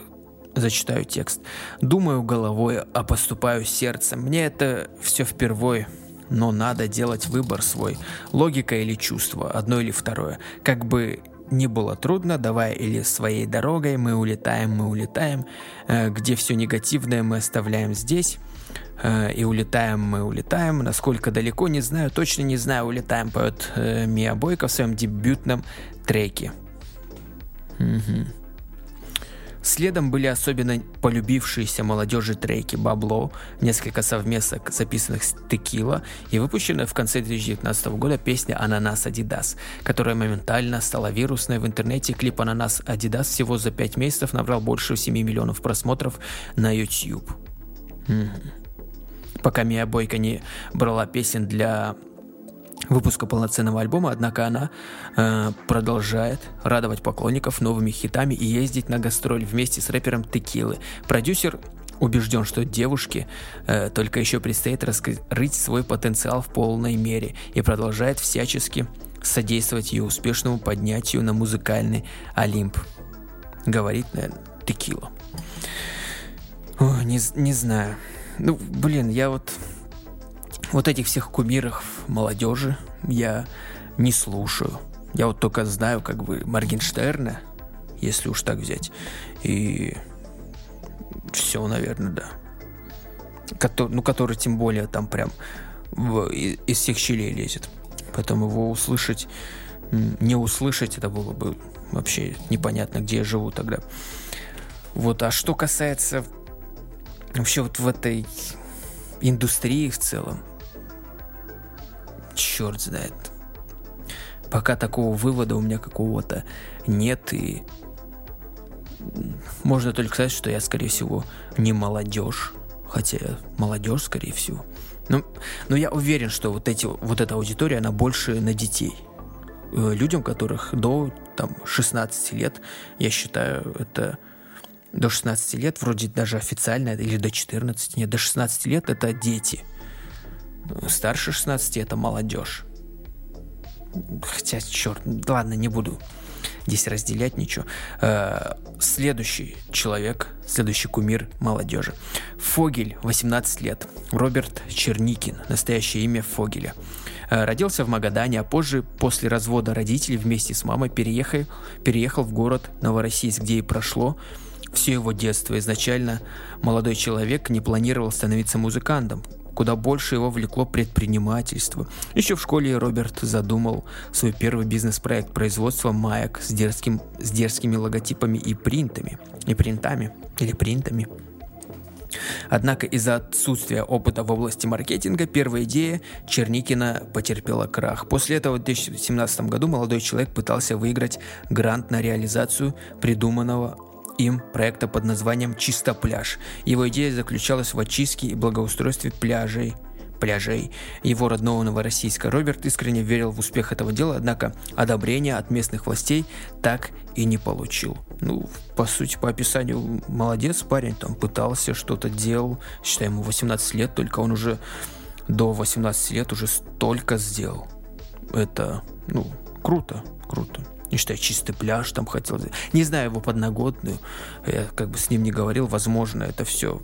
Speaker 1: зачитаю текст. «Думаю головой, а поступаю сердцем. Мне это все впервой, но надо делать выбор свой. Логика или чувство, одно или второе. Как бы не было трудно, давай или своей дорогой мы улетаем, мы улетаем, э, где все негативное мы оставляем здесь, э, и улетаем мы улетаем, насколько далеко, не знаю, точно не знаю, улетаем, поет э, Мия Бойко в своем дебютном треке. Угу. Следом были особенно полюбившиеся молодежи треки «Бабло», несколько совместок, записанных с «Текила» и выпущенная в конце 2019 года песня «Ананас Адидас», которая моментально стала вирусной в интернете. Клип «Ананас Адидас» всего за 5 месяцев набрал больше 7 миллионов просмотров на YouTube. Пока Мия Бойко не брала песен для выпуска полноценного альбома, однако она э, продолжает радовать поклонников новыми хитами и ездить на гастроль вместе с рэпером Текилы. Продюсер убежден, что девушке э, только еще предстоит раскрыть свой потенциал в полной мере и продолжает всячески содействовать ее успешному поднятию на музыкальный Олимп. Говорит, наверное, Текила. О, не, не знаю. Ну, блин, я вот вот этих всех кумиров молодежи я не слушаю. Я вот только знаю как бы Моргенштерна, если уж так взять. И все, наверное, да. Который, ну, который тем более там прям в, из всех щелей лезет. Поэтому его услышать, не услышать, это было бы вообще непонятно, где я живу тогда. Вот, а что касается вообще вот в этой индустрии в целом, черт знает. Пока такого вывода у меня какого-то нет, и можно только сказать, что я, скорее всего, не молодежь. Хотя молодежь, скорее всего. Ну, но я уверен, что вот, эти, вот эта аудитория, она больше на детей. Э, людям, которых до там, 16 лет, я считаю, это до 16 лет, вроде даже официально, или до 14, нет, до 16 лет это дети – Старше 16 это молодежь. Хотя, черт, ладно, не буду здесь разделять ничего. Э, следующий человек, следующий кумир молодежи. Фогель, 18 лет. Роберт Черникин, настоящее имя Фогеля. Э, родился в Магадане, а позже, после развода родителей, вместе с мамой переехал, переехал в город Новороссийск, где и прошло все его детство. Изначально молодой человек не планировал становиться музыкантом, Куда больше его влекло предпринимательство. Еще в школе Роберт задумал свой первый бизнес-проект производства маек с, дерзким, с дерзкими логотипами и принтами. И принтами. Или принтами. Однако из-за отсутствия опыта в области маркетинга первая идея Черникина потерпела крах. После этого в 2017 году молодой человек пытался выиграть грант на реализацию придуманного им проекта под названием «Чисто пляж». Его идея заключалась в очистке и благоустройстве пляжей пляжей его родного Новороссийска. Роберт искренне верил в успех этого дела, однако одобрения от местных властей так и не получил. Ну, по сути, по описанию, молодец парень, там пытался, что-то делал, считай, ему 18 лет, только он уже до 18 лет уже столько сделал. Это, ну, круто, круто не считая чистый пляж, там хотел... Не знаю его подноготную, я как бы с ним не говорил, возможно, это все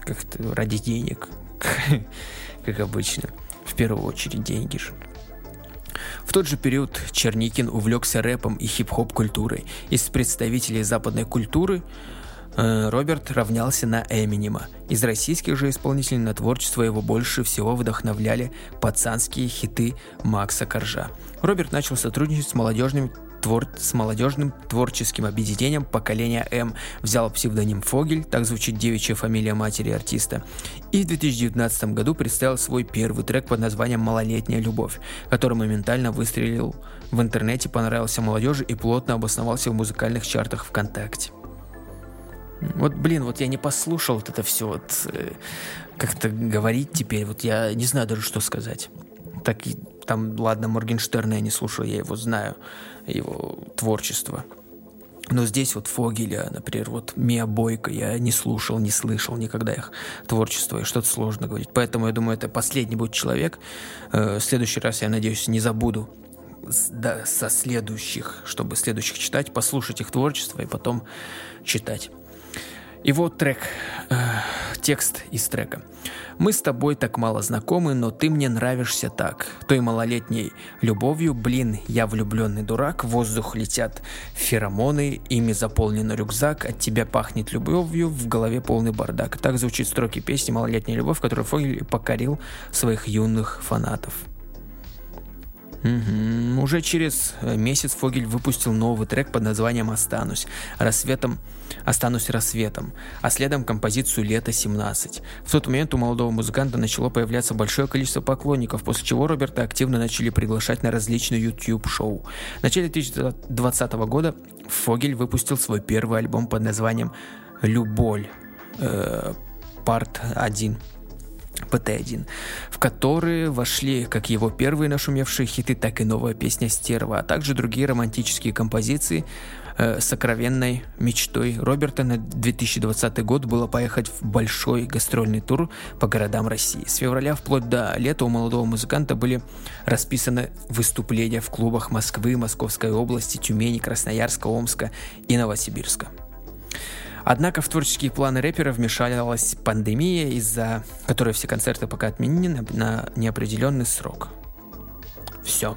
Speaker 1: как-то ради денег, (laughs) как обычно. В первую очередь деньги же. В тот же период Черникин увлекся рэпом и хип-хоп культурой. Из представителей западной культуры Роберт равнялся на Эминема. Из российских же исполнителей на творчество его больше всего вдохновляли пацанские хиты Макса Коржа. Роберт начал сотрудничать с молодежным твор... с молодежным творческим объединением поколения М, взял псевдоним Фогель, так звучит девичья фамилия матери артиста, и в 2019 году представил свой первый трек под названием «Малолетняя любовь», который моментально выстрелил в интернете, понравился молодежи и плотно обосновался в музыкальных чартах ВКонтакте. Вот, блин, вот я не послушал вот это все, вот э, как-то говорить теперь, вот я не знаю даже, что сказать. Так там, ладно, Моргенштерна я не слушал, я его знаю, его творчество. Но здесь вот Фогеля, например, вот Мия Бойко, я не слушал, не слышал никогда их творчество, и что-то сложно говорить. Поэтому я думаю, это последний будет человек. Э, в следующий раз, я надеюсь, не забуду да, со следующих, чтобы следующих читать, послушать их творчество и потом читать. И вот трек, э, текст из трека. «Мы с тобой так мало знакомы, но ты мне нравишься так. Той малолетней любовью, блин, я влюбленный дурак, в воздух летят феромоны, ими заполнен рюкзак, от тебя пахнет любовью, в голове полный бардак». Так звучит строки песни «Малолетняя любовь», которую Фогель покорил своих юных фанатов. Угу. Уже через э, месяц Фогель выпустил новый трек под названием «Останусь». Рассветом «Останусь рассветом», а следом композицию «Лето 17». В тот момент у молодого музыканта начало появляться большое количество поклонников, после чего Роберта активно начали приглашать на различные YouTube-шоу. В начале 2020 года Фогель выпустил свой первый альбом под названием «Люболь», э, парт 1. ПТ-1, в которые вошли как его первые нашумевшие хиты, так и новая песня «Стерва», а также другие романтические композиции, э, сокровенной мечтой Роберта на 2020 год было поехать в большой гастрольный тур по городам России. С февраля вплоть до лета у молодого музыканта были расписаны выступления в клубах Москвы, Московской области, Тюмени, Красноярска, Омска и Новосибирска. Однако в творческие планы рэпера вмешалась пандемия, из-за которой все концерты пока отменены на неопределенный срок. Все.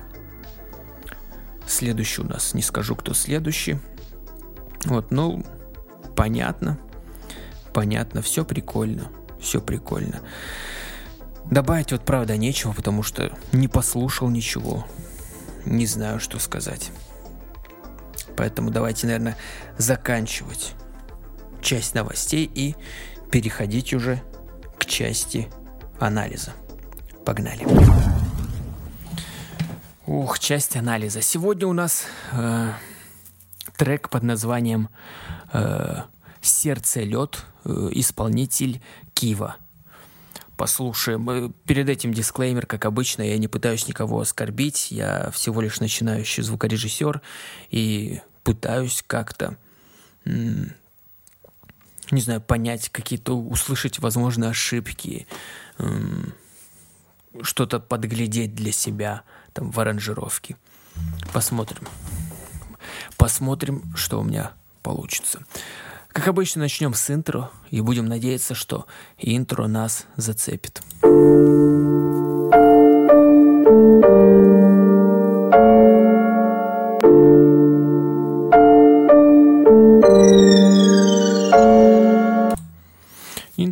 Speaker 1: Следующий у нас, не скажу, кто следующий. Вот, ну, понятно. Понятно, все прикольно. Все прикольно. Добавить вот правда нечего, потому что не послушал ничего. Не знаю, что сказать. Поэтому давайте, наверное, заканчивать часть новостей и переходить уже к части анализа. Погнали. Ух, часть анализа. Сегодня у нас э, трек под названием э, «Сердце лед», э, исполнитель Кива. Послушаем. Э, перед этим дисклеймер, как обычно, я не пытаюсь никого оскорбить, я всего лишь начинающий звукорежиссер и пытаюсь как-то не знаю, понять какие-то, услышать, возможно, ошибки, эм, что-то подглядеть для себя там в аранжировке. Посмотрим. Посмотрим, что у меня получится. Как обычно, начнем с интро и будем надеяться, что интро нас зацепит.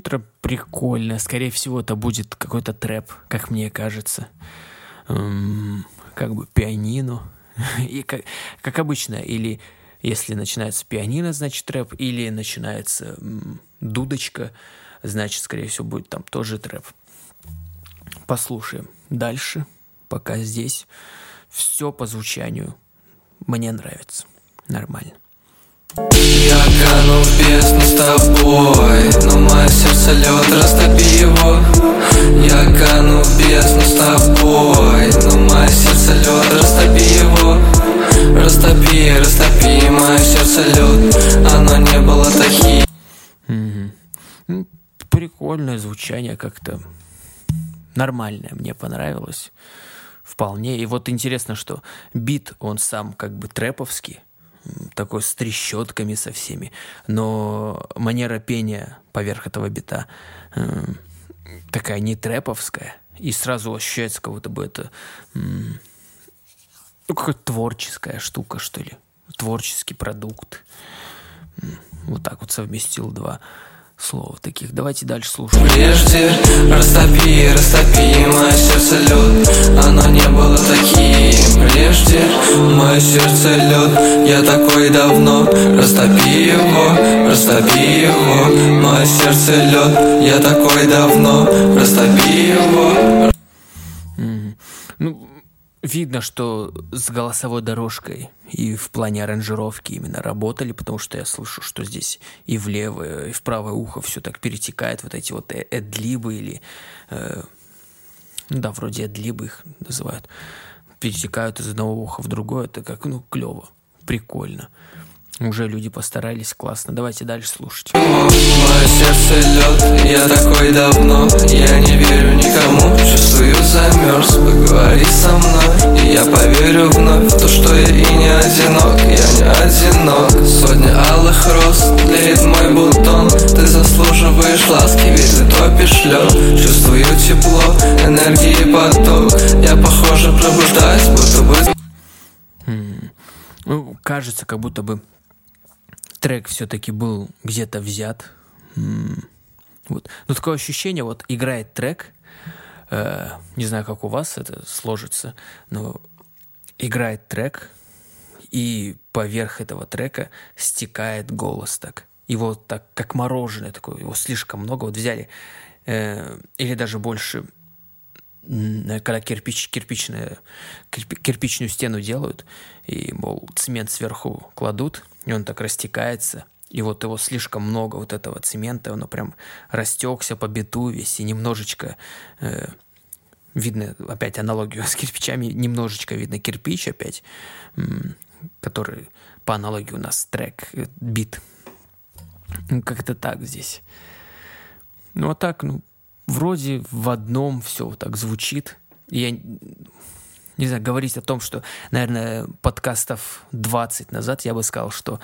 Speaker 1: Интро прикольно. Скорее всего, это будет какой-то трэп, как мне кажется. Эм, как бы пианино. (laughs) И как, как обычно, или если начинается пианино, значит трэп, или начинается м, дудочка, значит, скорее всего, будет там тоже трэп. Послушаем дальше, пока здесь все по звучанию мне нравится. Нормально.
Speaker 3: Я кану в бездну с тобой Но мое сердце лед, растопи его. Я кану в бездну с тобой Но мое сердце лед, растопи его. Растопи, растопи мое сердце лед Оно не было таким
Speaker 1: ну, Прикольное звучание как-то. Нормальное, мне понравилось. Вполне. И вот интересно, что бит, он сам как бы трэповский, такой с трещотками со всеми, но манера пения поверх этого бита э, такая не трэповская, и сразу ощущается, как будто бы это э, какая-то творческая штука, что ли, творческий продукт. Вот так вот совместил два слов таких. Давайте дальше слушать.
Speaker 3: Прежде растопи, растопи мое сердце лед. Оно не было таким. Прежде мое сердце лед. Я такой давно. Растопи его, растопи его Мое сердце лед. Я такой давно. Растопи его.
Speaker 1: Ну, видно, что с голосовой дорожкой и в плане аранжировки именно работали, потому что я слышу, что здесь и в левое, и в правое ухо все так перетекает, вот эти вот э, эдлибы или... Э, ну да, вроде эдлибы их называют. Перетекают из одного уха в другое, это как, ну, клево, прикольно. Уже люди постарались, классно. Давайте дальше слушать.
Speaker 3: Мое сердце лед, я такой давно. Я не верю никому, чувствую замерз Поговори со мной, и я поверю вновь В то, что я и не одинок, я не одинок. Сотни алых роз, тлеет мой бутон. Ты заслуживаешь ласки, ведь ты топишь лед Чувствую тепло, энергии поток. Я похоже пробуждаюсь, будто бы
Speaker 1: Ну, кажется, как будто бы трек все-таки был где-то взят. Вот. Но такое ощущение, вот играет трек, э, не знаю, как у вас это сложится, но играет трек, и поверх этого трека стекает голос так. Его так, как мороженое такое, его слишком много. Вот взяли, э, или даже больше, м, когда кирпич, кирпичная, кирпи- кирпичную стену делают, и, мол, цемент сверху кладут, и он так растекается, и вот его слишком много, вот этого цемента, оно прям растекся по биту весь, и немножечко э, видно, опять аналогию (laughs) с кирпичами, немножечко видно кирпич опять, который по аналогии у нас трек, э, бит. Ну, Как-то так здесь. Ну, а так, ну, вроде в одном все вот так звучит. Я не знаю, говорить о том, что, наверное, подкастов 20 назад я бы сказал, что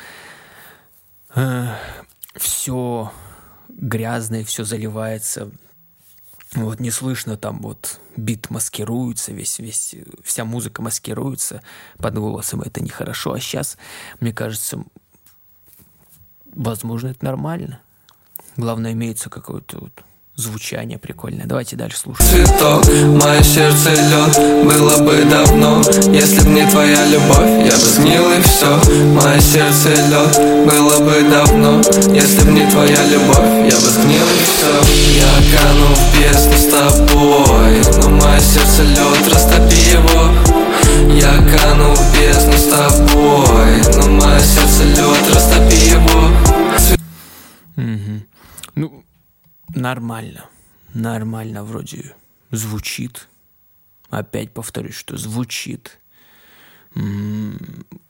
Speaker 1: все грязное, все заливается. Вот не слышно там вот бит маскируется, весь, весь, вся музыка маскируется под голосом, это нехорошо. А сейчас, мне кажется, возможно, это нормально. Главное, имеется какое-то вот звучание прикольное. Давайте дальше слушать.
Speaker 3: цветок Мое сердце лед, было бы давно. Если б не твоя любовь, я бы сгнил и все Мое сердце лед, было бы давно. Если б не твоя любовь, я бы сгнил и все Я кану в бездну с тобой Но мое сердце лед, растопи его. Я кану в бездну с тобой Но мое сердце лед, растопи его.
Speaker 1: Ну, нормально. Нормально вроде звучит. Опять повторюсь, что звучит.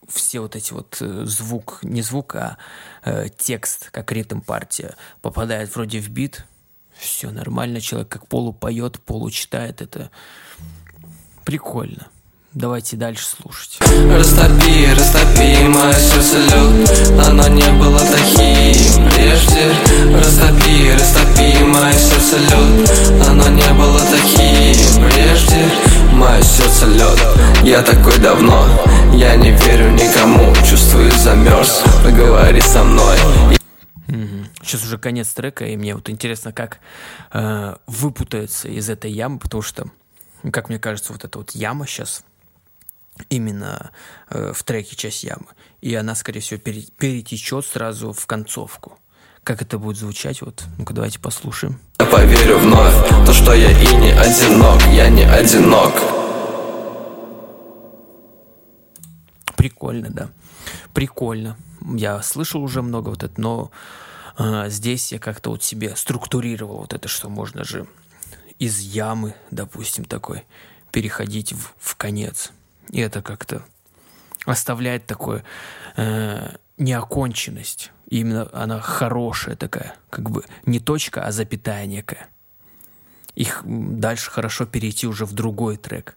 Speaker 1: Все вот эти вот э, звук, не звук, а э, текст, как ритм партия, попадает вроде в бит. Все нормально, человек как полу поет, полу. Это прикольно. Давайте дальше слушать.
Speaker 3: Растопи, растопи мое сердце лед. Оно не было таким прежде. Растопи, растопи мое сердце лед. Оно не было таким прежде. Мое сердце лед. Я такой давно. Я не верю никому. Чувствую замерз. Поговори со мной.
Speaker 1: Сейчас уже конец трека, и мне вот интересно, как э, выпутается из этой ямы, потому что, как мне кажется, вот эта вот яма сейчас именно э, в треке часть ямы, и она, скорее всего, пере- перетечет сразу в концовку. Как это будет звучать, вот, ну-ка давайте послушаем.
Speaker 3: Я поверю вновь То, что я и не одинок Я не одинок
Speaker 1: Прикольно, да. Прикольно. Я слышал уже много вот это, но а, здесь я как-то вот себе структурировал вот это, что можно же из ямы, допустим, такой переходить в, в конец. И это как-то оставляет такое э, неоконченность. И именно она хорошая такая, как бы не точка, а запятая некая. Их дальше хорошо перейти уже в другой трек.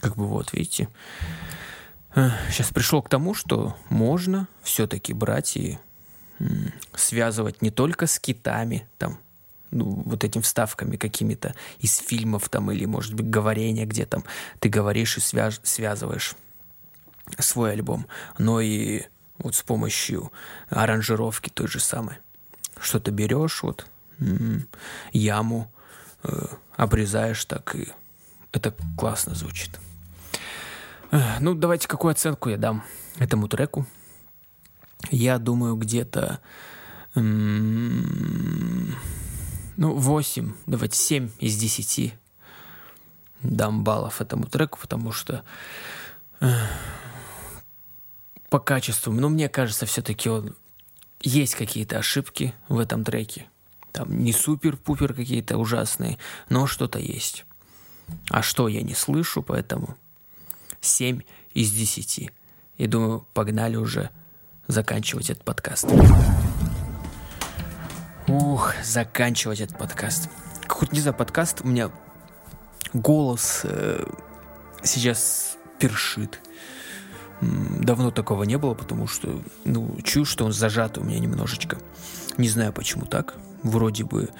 Speaker 1: Как бы вот, видите. Сейчас пришел к тому, что можно все-таки брать и связывать не только с китами, там, ну, вот этим вставками какими-то из фильмов там, или, может быть, говорения, где там ты говоришь и свяж- связываешь свой альбом, но и вот с помощью аранжировки той же самой. Что-то берешь, вот, яму, э, обрезаешь так, и это классно звучит. Ну, давайте какую оценку я дам этому треку. Я думаю, где-то... Ну, 8, давайте 7 из 10 дам баллов этому треку, потому что эх, по качеству, ну, мне кажется, все-таки он есть какие-то ошибки в этом треке. Там не супер-пупер какие-то ужасные, но что-то есть. А что я не слышу, поэтому 7 из 10. И думаю, погнали уже заканчивать этот подкаст. Ух, заканчивать этот подкаст. Какой-то, не знаю, подкаст, у меня голос э, сейчас першит. Давно такого не было, потому что, ну, чую, что он зажат у меня немножечко. Не знаю, почему так. Вроде бы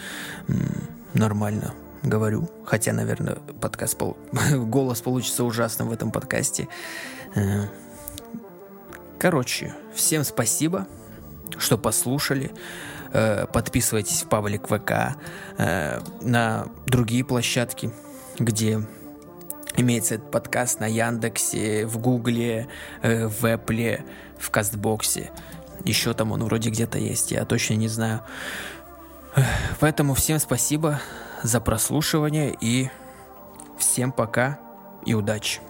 Speaker 1: нормально говорю. Хотя, наверное, подкаст, (laughs) голос получится ужасным в этом подкасте. Э, короче, всем спасибо, что послушали. Э, подписывайтесь в паблик ВК, э, на другие площадки, где имеется этот подкаст на Яндексе, в Гугле, в Эпле, в Кастбоксе. Еще там он вроде где-то есть, я точно не знаю. Поэтому всем спасибо за прослушивание и всем пока и удачи.